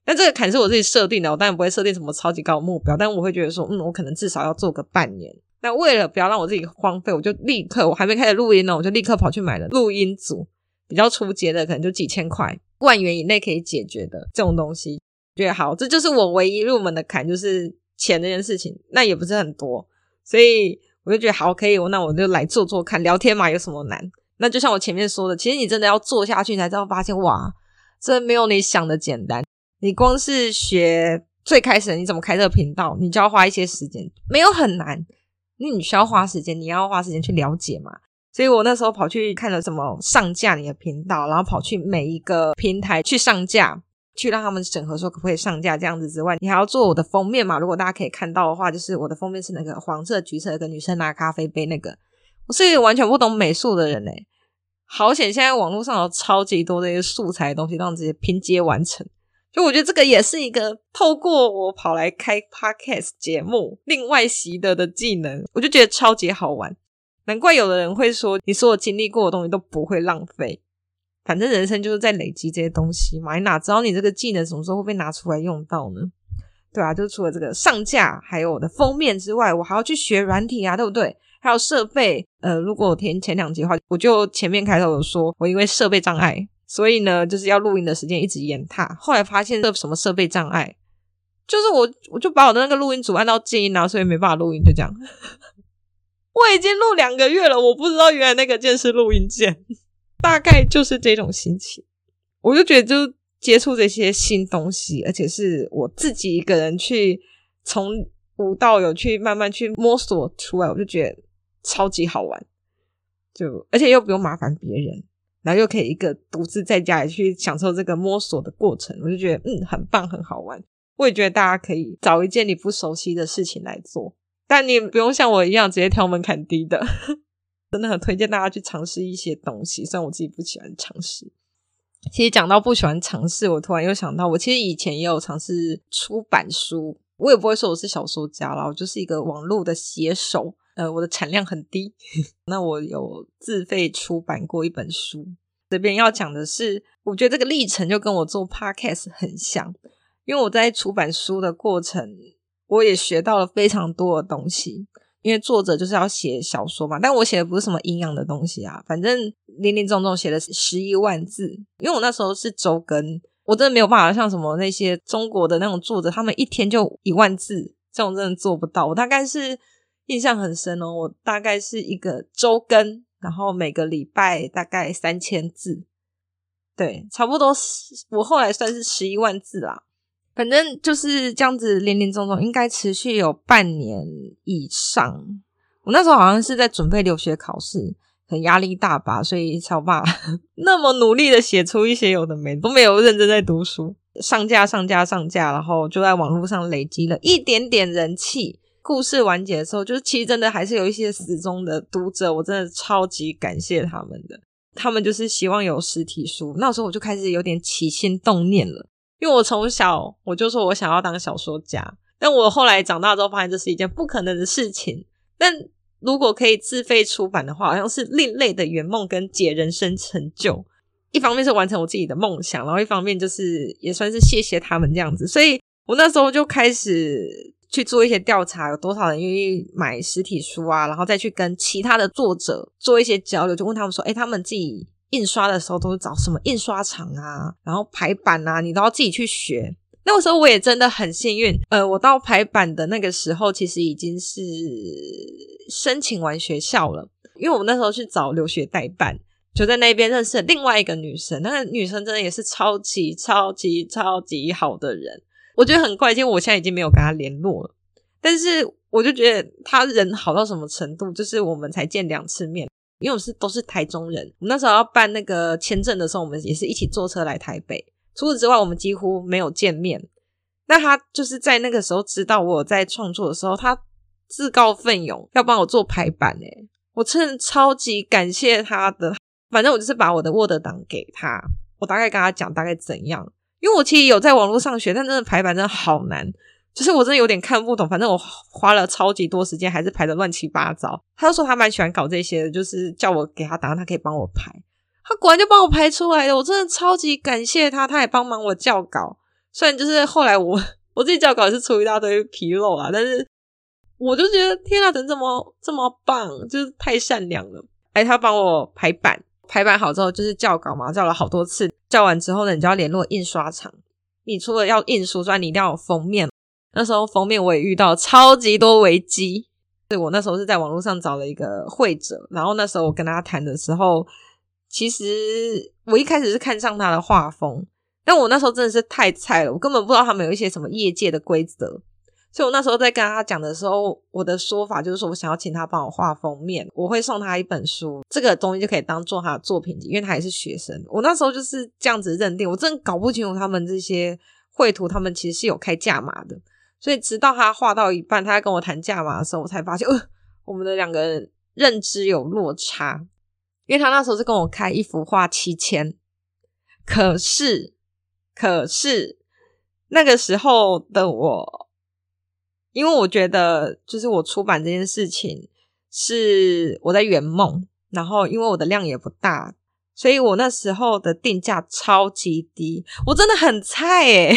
A: 但这个坎是我自己设定的，我当然不会设定什么超级高的目标，但我会觉得说，嗯，我可能至少要做个半年。那为了不要让我自己荒废，我就立刻，我还没开始录音呢，我就立刻跑去买了录音组，比较初阶的，可能就几千块，万元以内可以解决的这种东西。觉得好，这就是我唯一入门的坎，就是钱这件事情，那也不是很多，所以我就觉得好，可以，那我就来做做看，聊天嘛，有什么难？那就像我前面说的，其实你真的要做下去，你才知道发现，哇，这没有你想的简单。你光是学最开始你怎么开这个频道，你就要花一些时间，没有很难。因为你需要花时间，你要花时间去了解嘛，所以我那时候跑去看了什么上架你的频道，然后跑去每一个平台去上架，去让他们审核说可不可以上架这样子之外，你还要做我的封面嘛。如果大家可以看到的话，就是我的封面是那个黄色、橘色的，跟女生拿咖啡杯那个。我是一个完全不懂美术的人诶，好险现在网络上有超级多的一些素材的东西，让直接拼接完成。就我觉得这个也是一个透过我跑来开 podcast 节目另外习得的技能，我就觉得超级好玩。难怪有的人会说，你所有经历过的东西都不会浪费。反正人生就是在累积这些东西嘛，你哪知道你这个技能什么时候会被拿出来用到呢？对啊，就除了这个上架，还有我的封面之外，我还要去学软体啊，对不对？还有设备。呃，如果我填前两集的话，我就前面开头有说，我因为设备障碍。所以呢，就是要录音的时间一直延沓。后来发现这什么设备障碍，就是我我就把我的那个录音组按到静音啊，所以没办法录音，就这样。我已经录两个月了，我不知道原来那个键是录音键，大概就是这种心情。我就觉得，就接触这些新东西，而且是我自己一个人去从无到有去慢慢去摸索出来，我就觉得超级好玩，就而且又不用麻烦别人。然后又可以一个独自在家里去享受这个摸索的过程，我就觉得嗯，很棒，很好玩。我也觉得大家可以找一件你不熟悉的事情来做，但你不用像我一样直接挑门槛低的，真的很推荐大家去尝试一些东西。虽然我自己不喜欢尝试。其实讲到不喜欢尝试，我突然又想到，我其实以前也有尝试出版书。我也不会说我是小说家啦，我就是一个网络的写手。呃，我的产量很低。那我有自费出版过一本书。这边要讲的是，我觉得这个历程就跟我做 podcast 很像，因为我在出版书的过程，我也学到了非常多的东西。因为作者就是要写小说嘛，但我写的不是什么营养的东西啊，反正林林总总写了十一万字。因为我那时候是周更，我真的没有办法像什么那些中国的那种作者，他们一天就一万字，这种真的做不到。我大概是印象很深哦，我大概是一个周更，然后每个礼拜大概三千字，对，差不多我后来算是十一万字啦。反正就是这样子，林林总总应该持续有半年以上。我那时候好像是在准备留学考试，很压力大吧，所以才把 那么努力的写出一些有的没的，都没有认真在读书，上架上架上架，然后就在网络上累积了一点点人气。故事完结的时候，就是其实真的还是有一些死忠的读者，我真的超级感谢他们的。他们就是希望有实体书，那时候我就开始有点起心动念了。因为我从小我就说我想要当小说家，但我后来长大之后发现这是一件不可能的事情。但如果可以自费出版的话，好像是另类的圆梦跟解人生成就。一方面是完成我自己的梦想，然后一方面就是也算是谢谢他们这样子。所以我那时候就开始去做一些调查，有多少人愿意买实体书啊，然后再去跟其他的作者做一些交流，就问他们说：“诶，他们自己。”印刷的时候都是找什么印刷厂啊，然后排版啊，你都要自己去学。那个时候我也真的很幸运，呃，我到排版的那个时候，其实已经是申请完学校了。因为我们那时候去找留学代办，就在那边认识了另外一个女生，那个女生真的也是超级超级超级好的人。我觉得很怪，因为我现在已经没有跟她联络了，但是我就觉得她人好到什么程度，就是我们才见两次面。因为我是都是台中人，我们那时候要办那个签证的时候，我们也是一起坐车来台北。除此之外，我们几乎没有见面。那他就是在那个时候知道我在创作的时候，他自告奋勇要帮我做排版。诶，我真的超级感谢他的。反正我就是把我的 Word 档给他，我大概跟他讲大概怎样。因为我其实有在网络上学，但真的排版真的好难。就是我真的有点看不懂，反正我花了超级多时间，还是排的乱七八糟。他就说他蛮喜欢搞这些的，就是叫我给他档案，他可以帮我排。他果然就帮我排出来了，我真的超级感谢他，他也帮忙我校稿。虽然就是后来我我自己校稿是出一大堆纰漏啊，但是我就觉得天啊，人这么这么棒，就是太善良了。哎，他帮我排版，排版好之后就是校稿嘛，校了好多次。校完之后呢，你就要联络印刷厂。你除了要印书之外，你一定要有封面。那时候封面我也遇到超级多危机，对，我那时候是在网络上找了一个绘者，然后那时候我跟他谈的时候，其实我一开始是看上他的画风，但我那时候真的是太菜了，我根本不知道他们有一些什么业界的规则，所以我那时候在跟他讲的时候，我的说法就是说我想要请他帮我画封面，我会送他一本书，这个东西就可以当做他的作品集，因为他也是学生，我那时候就是这样子认定，我真的搞不清楚他们这些绘图，他们其实是有开价码的。所以直到他画到一半，他在跟我谈价码的时候，我才发现，呃，我们的两个人认知有落差。因为他那时候是跟我开一幅画七千，可是，可是那个时候的我，因为我觉得就是我出版这件事情是我在圆梦，然后因为我的量也不大，所以我那时候的定价超级低，我真的很菜诶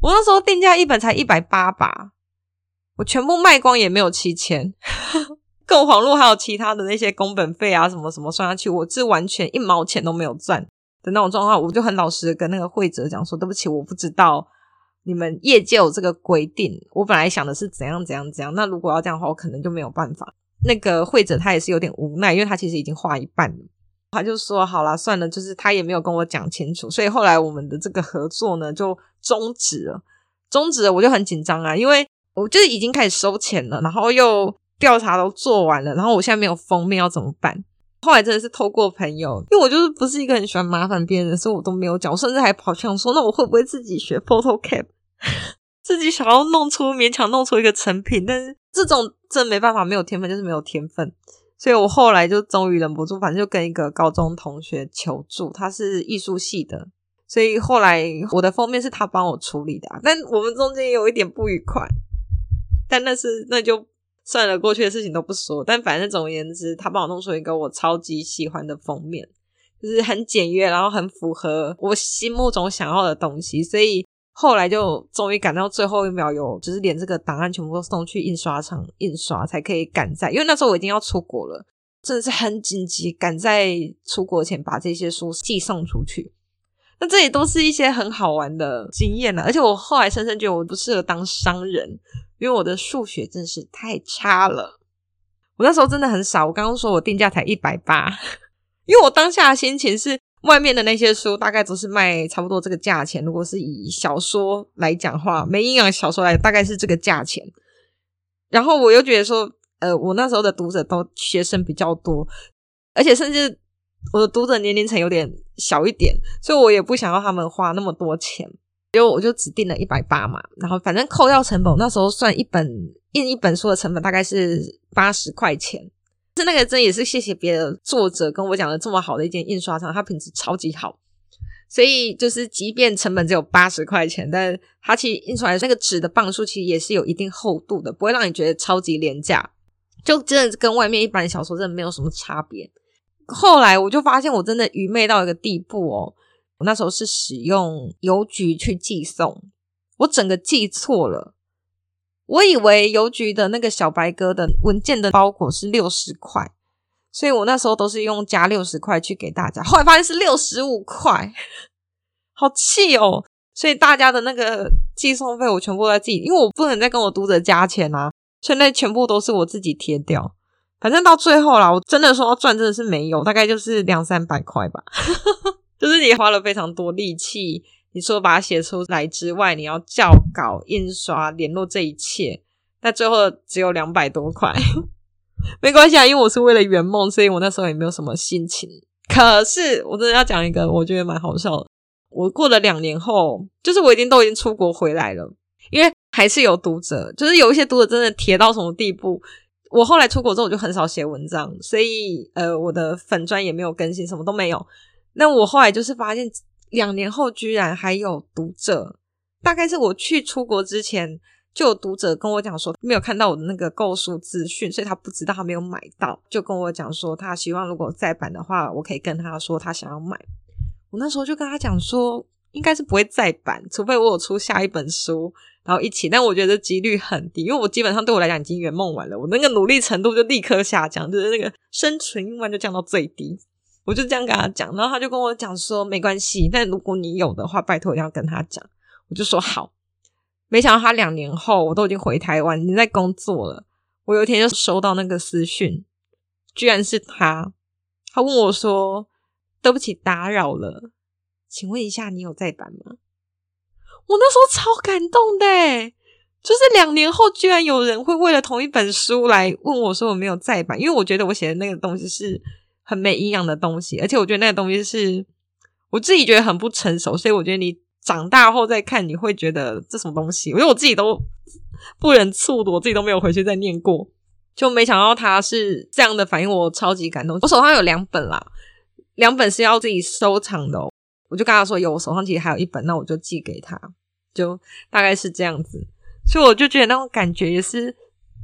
A: 我那时候定价一本才一百八吧，我全部卖光也没有七千，更遑论还有其他的那些工本费啊什么什么算下去，我是完全一毛钱都没有赚的那种状况。我就很老实的跟那个会者讲说，对不起，我不知道你们业界有这个规定，我本来想的是怎样怎样怎样，那如果要这样的话，我可能就没有办法。那个会者他也是有点无奈，因为他其实已经画一半了。他就说：“好了，算了，就是他也没有跟我讲清楚，所以后来我们的这个合作呢就终止了。终止了，我就很紧张啊，因为我就已经开始收钱了，然后又调查都做完了，然后我现在没有封面要怎么办？后来真的是透过朋友，因为我就是不是一个很喜欢麻烦别人的，所以我都没有讲，我甚至还跑去想说，那我会不会自己学 PhotoCap，自己想要弄出勉强弄出一个成品，但是这种真没办法，没有天分就是没有天分。所以我后来就终于忍不住，反正就跟一个高中同学求助，他是艺术系的，所以后来我的封面是他帮我处理的。但我们中间有一点不愉快，但那是那就算了，过去的事情都不说。但反正总而言之，他帮我弄出一个我超级喜欢的封面，就是很简约，然后很符合我心目中想要的东西，所以。后来就终于赶到最后一秒，有就是连这个档案全部都送去印刷厂印刷，才可以赶在，因为那时候我已经要出国了，真的是很紧急，赶在出国前把这些书寄送出去。那这也都是一些很好玩的经验了，而且我后来深深觉得我不适合当商人，因为我的数学真是太差了。我那时候真的很傻，我刚刚说我定价才一百八，因为我当下的心情是。外面的那些书大概都是卖差不多这个价钱。如果是以小说来讲话，没营养小说来，大概是这个价钱。然后我又觉得说，呃，我那时候的读者都学生比较多，而且甚至我的读者年龄层有点小一点，所以我也不想要他们花那么多钱，就我就只定了一百八嘛。然后反正扣掉成本，那时候算一本印一本书的成本大概是八十块钱。是那个真也是谢谢别的作者跟我讲的这么好的一间印刷厂，它品质超级好，所以就是即便成本只有八十块钱，但它其实印出来那个纸的磅数其实也是有一定厚度的，不会让你觉得超级廉价，就真的跟外面一般小说真的没有什么差别。后来我就发现我真的愚昧到一个地步哦，我那时候是使用邮局去寄送，我整个寄错了。我以为邮局的那个小白鸽的文件的包裹是六十块，所以我那时候都是用加六十块去给大家，后来发现是六十五块，好气哦！所以大家的那个寄送费我全部在自己，因为我不能再跟我读者加钱啊，所以那全部都是我自己贴掉。反正到最后啦，我真的说要赚真的是没有，大概就是两三百块吧，就是你花了非常多力气。你说把它写出来之外，你要校稿、印刷、联络这一切，但最后只有两百多块，没关系啊，因为我是为了圆梦，所以我那时候也没有什么心情。可是我真的要讲一个，我觉得蛮好笑的。我过了两年后，就是我已经都已经出国回来了，因为还是有读者，就是有一些读者真的铁到什么地步。我后来出国之后，我就很少写文章，所以呃，我的粉专也没有更新，什么都没有。那我后来就是发现。两年后居然还有读者，大概是我去出国之前就有读者跟我讲说没有看到我的那个购书资讯，所以他不知道他没有买到，就跟我讲说他希望如果再版的话，我可以跟他说他想要买。我那时候就跟他讲说应该是不会再版，除非我有出下一本书，然后一起。但我觉得几率很低，因为我基本上对我来讲已经圆梦完了，我那个努力程度就立刻下降，就是那个生存欲望就降到最低。我就这样跟他讲，然后他就跟我讲说没关系，但如果你有的话，拜托一定要跟他讲。我就说好。没想到他两年后，我都已经回台湾，已经在工作了。我有一天就收到那个私讯，居然是他。他问我说：“对不起，打扰了，请问一下，你有再版吗？”我那时候超感动的，就是两年后居然有人会为了同一本书来问我说我没有再版，因为我觉得我写的那个东西是。很没营养的东西，而且我觉得那个东西是我自己觉得很不成熟，所以我觉得你长大后再看，你会觉得这什么东西？我觉得我自己都不忍触读，我自己都没有回去再念过，就没想到他是这样的反应，我超级感动。我手上有两本啦，两本是要自己收藏的，我就跟他说有，我手上其实还有一本，那我就寄给他，就大概是这样子，所以我就觉得那种感觉也是。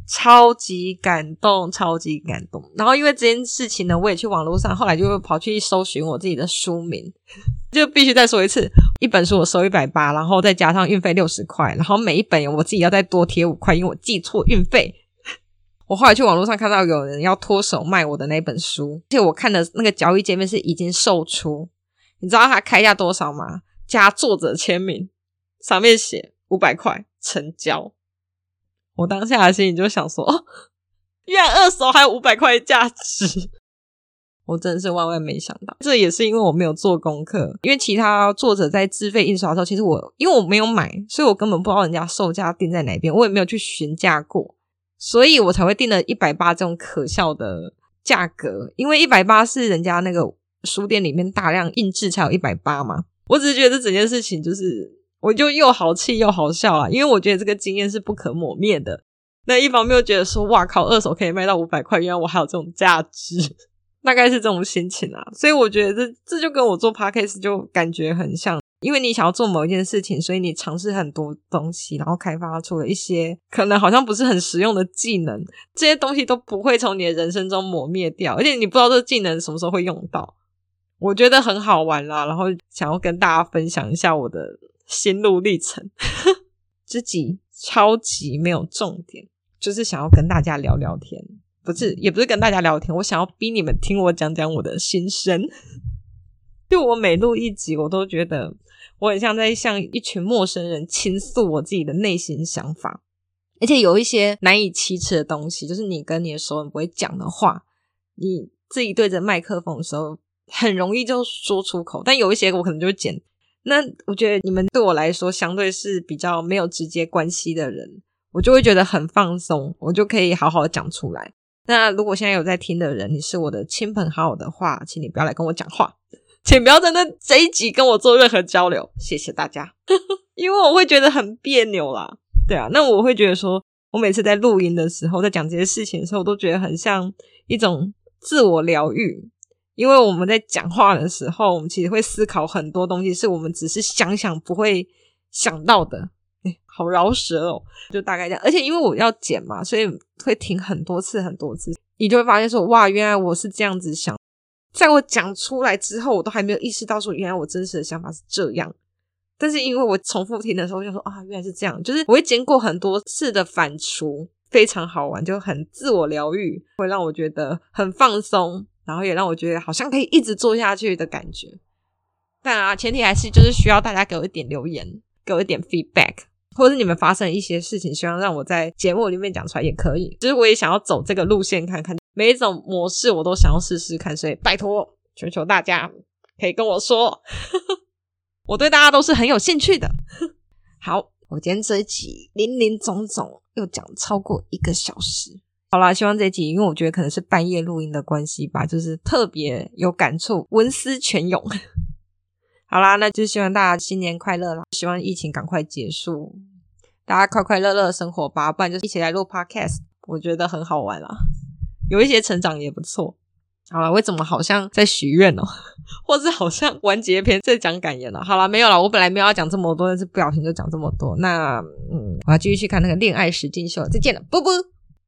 A: 超级感动，超级感动。然后因为这件事情呢，我也去网络上，后来就跑去搜寻我自己的书名，就必须再说一次，一本书我收一百八，然后再加上运费六十块，然后每一本我自己要再多贴五块，因为我记错运费。我后来去网络上看到有人要脱手卖我的那本书，而且我看的那个交易界面是已经售出，你知道他开价多少吗？加作者签名，上面写五百块成交。我当下的心里就想说，哦，原来二手还有五百块价值，我真的是万万没想到。这也是因为我没有做功课，因为其他作者在自费印刷的时候，其实我因为我没有买，所以我根本不知道人家售价定在哪边，我也没有去询价过，所以我才会定了一百八这种可笑的价格。因为一百八是人家那个书店里面大量印制才有一百八嘛。我只是觉得整件事情就是。
B: 我就又好气又好笑啊，因为我觉得这个经验是不可磨灭的。那一方面又觉得说，哇靠，二手可以卖到五百块，原来我还有这种价值，大概是这种心情啊。所以我觉得这这就跟我做 podcast 就感觉很像，因为你想要做某一件事情，所以你尝试很多东西，然后开发出了一些可能好像不是很实用的技能，这些东西都不会从你的人生中磨灭掉，而且你不知道这技能什么时候会用到。我觉得很好玩啦，然后想要跟大家分享一下我的。心路历程，自己超级没有重点，就是想要跟大家聊聊天，不是，也不是跟大家聊天，我想要逼你们听我讲讲我的心声。就我每录一集，我都觉得我很像在向一群陌生人倾诉我自己的内心想法，而且有一些难以启齿的东西，就是你跟你的熟人不会讲的话，你自己对着麦克风的时候，很容易就说出口，但有一些我可能就会剪。那我觉得你们对我来说相对是比较没有直接关系的人，我就会觉得很放松，我就可以好好的讲出来。那如果现在有在听的人，你是我的亲朋好友的话，请你不要来跟我讲话，请不要在那这一集跟我做任何交流，谢谢大家，因为我会觉得很别扭啦。对啊，那我会觉得说，我每次在录音的时候，在讲这些事情的时候，我都觉得很像一种自我疗愈。因为我们在讲话的时候，我们其实会思考很多东西，是我们只是想想不会想到的。哎，好饶舌哦，就大概这样。而且因为我要剪嘛，所以会停很多次很多次，你就会发现说，哇，原来我是这样子想。在我讲出来之后，我都还没有意识到说，原来我真实的想法是这样。但是因为我重复听的时候，就说啊，原来是这样。就是我会经过很多次的反刍，非常好玩，就很自我疗愈，会让我觉得很放松。然后也让我觉得好像可以一直做下去的感觉，但啊，前提还是就是需要大家给我一点留言，给我一点 feedback，或者是你们发生一些事情，希望让我在节目里面讲出来也可以。就是我也想要走这个路线看看，每一种模式我都想要试试看，所以拜托，求求大家可以跟我说，我对大家都是很有兴趣的。好，我今天这一集林林总总又讲超过一个小时。好啦，希望这一集，因为我觉得可能是半夜录音的关系吧，就是特别有感触，文思泉涌。好啦，那就希望大家新年快乐啦！希望疫情赶快结束，大家快快乐乐生活吧，不然就一起来录 Podcast，我觉得很好玩啦，有一些成长也不错。好了，为什么好像在许愿哦，或是好像完结篇在讲感言了？好了，没有了，我本来没有要讲这么多，但是不小心就讲这么多。那嗯，我要继续去看那个恋爱实境秀，再见了，啵啵。